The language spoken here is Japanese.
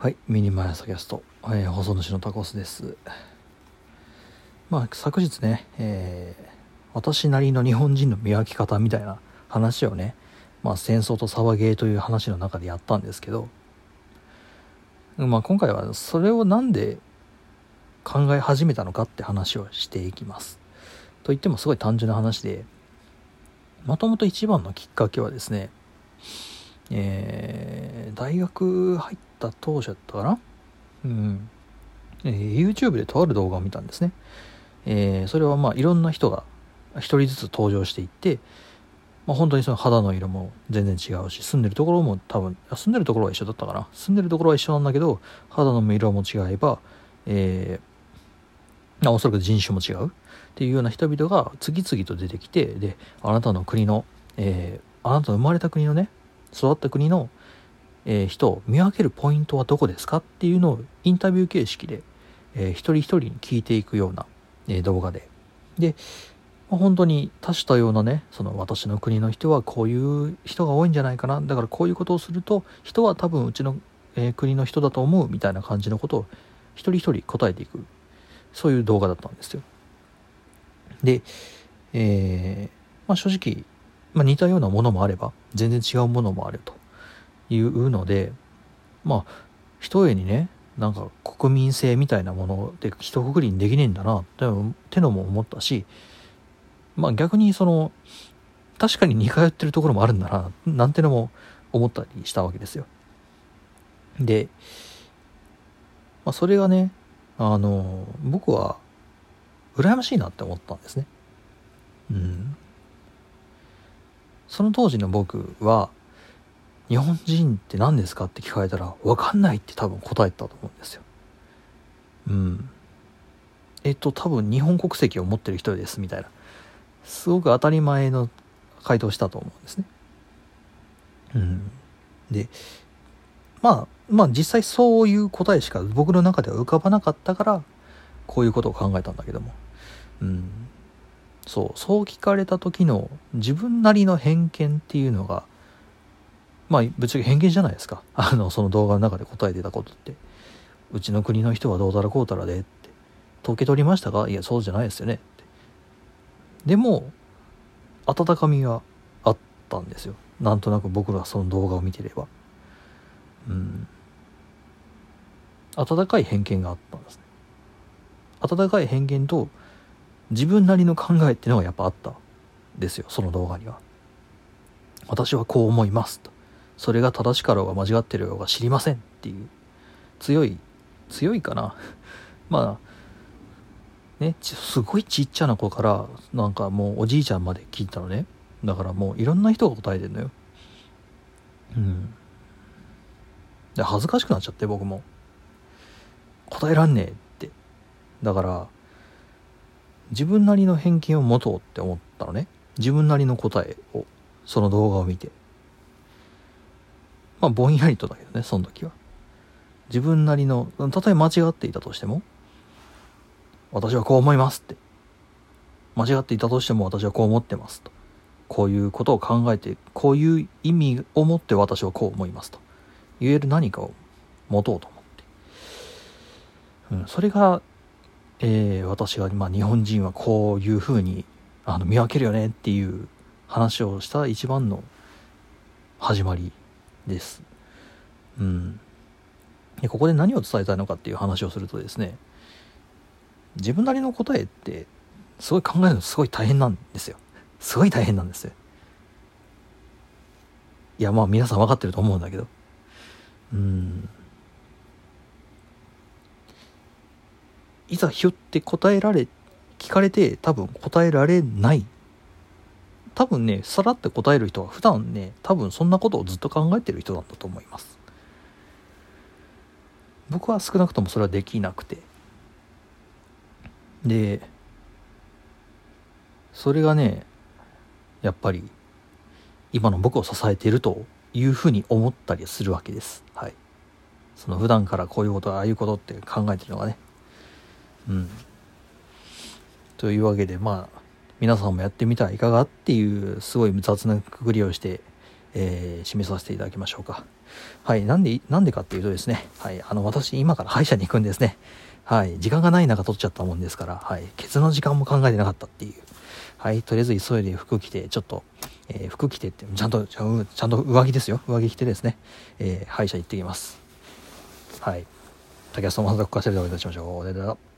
はい、ミニマイアスキャスト、えー、放送主のタコスです。まあ、昨日ね、えー私なりの日本人の見分け方みたいな話をね、まあ、戦争と騒げという話の中でやったんですけど、まあ、今回はそれをなんで考え始めたのかって話をしていきます。と言ってもすごい単純な話で、もともと一番のきっかけはですね、えー大学入った当初だったかな？うん。えー YouTube でとある動画を見たんですね。えーそれはまあいろんな人が一人ずつ登場していって、まあ、本当にその肌の色も全然違うし、住んでるところも多分、住んでるところは一緒だったかな？住んでるところは一緒なんだけど、肌の色も違えば、えーおそらく人種も違うっていうような人々が次々と出てきて、で、あなたの国の、えーあなたの生まれた国のね、育った国の、えー人を見分けるポイントはどこですかっていうのをインタビュー形式で、えー一人一人に聞いていくような、えー動画で。で、まあ本当に多種多様なね、その私の国の人はこういう人が多いんじゃないかな。だからこういうことをすると、人は多分うちの、えー国の人だと思うみたいな感じのことを一人一人答えていく。そういう動画だったんですよ。で、えーまあ正直、まあ似たようなものもあれば、全然違うものもあるというので、まあ、一重にね、なんか国民性みたいなもので一括りにできねえんだなってってのも思ったし、まあ逆にその、確かに似通ってるところもあるんだな、なんてのも思ったりしたわけですよ。で、まあそれがね、あの、僕は、羨ましいなって思ったんですね。うん。その当時の僕は、日本人って何ですかって聞かれたら、わかんないって多分答えたと思うんですよ。うん。えっと、多分日本国籍を持ってる人です、みたいな。すごく当たり前の回答したと思うんですね。うん。で、まあ、まあ実際そういう答えしか僕の中では浮かばなかったから、こういうことを考えたんだけども。うん。そう、そう聞かれた時の自分なりの偏見っていうのが、まあ、ぶっちゃけ偏見じゃないですか。あの、その動画の中で答えてたことって。うちの国の人はどうたらこうたらでって。統計取りましたか？いや、そうじゃないですよね。ってでも、温かみがあったんですよ。なんとなく僕がその動画を見てれば。うん。温かい偏見があったんですね。温かい偏見と自分なりの考えっていうのがやっぱあったですよ、その動画には。私はこう思いますと。それが正しかろうが間違ってるようが知りませんっていう。強い強いかな。まあねちすごいちっちゃな子からなんかもうおじいちゃんまで聞いたのね。だからもういろんな人が答えてんのよ。うん。で恥ずかしくなっちゃって僕も。答えらんねえって。だから自分なりの偏見を持とうって思ったのね。自分なりの答えをその動画を見て。まあぼんやりとだけどねその時は。自分なりのたとえ間違っていたとしても私はこう思いますって。間違っていたとしても私はこう思ってますと。こういうことを考えてこういう意味を持って私はこう思いますと。言える何かを持とうと思って、うん、それが、えー私が、まあ、日本人はこういうふうにあの見分けるよねっていう話をした一番の始まりです。うん。で、ここで何を伝えたいのかっていう話をするとですね、自分なりの答えって、すごい考えるのすごい大変なんですよ。すごい大変なんですよ。いや、まあ皆さん分かってると思うんだけど。うん。いざひょって答えられ、聞かれて多分答えられない多分ね、さらって答える人は普段ね、多分そんなことをずっと考えてる人なんだと思います。僕は少なくともそれはできなくて。で、それがね、やっぱり今の僕を支えているというふうに思ったりするわけです。はい。その普段からこういうこと、ああいうことって考えてるのがね。うん。というわけで、まあ、皆さんもやってみたらいかがっていう、すごい雑なくくりをして、えー締めさせていただきましょうか。はい、なんで、なんでかっていうとですね、はい、あの、私、今から歯医者に行くんですね。はい、時間がない中取っちゃったもんですから、はい、ケツの時間も考えてなかったっていう。はい、とりあえず急いで服着て、ちょっと、えー、服着てって、ちゃんと、ちゃんと上着ですよ。上着着てですね、えー、歯医者行ってきます。はい。竹安とまさとこかせるでお会いいたしましょう。では。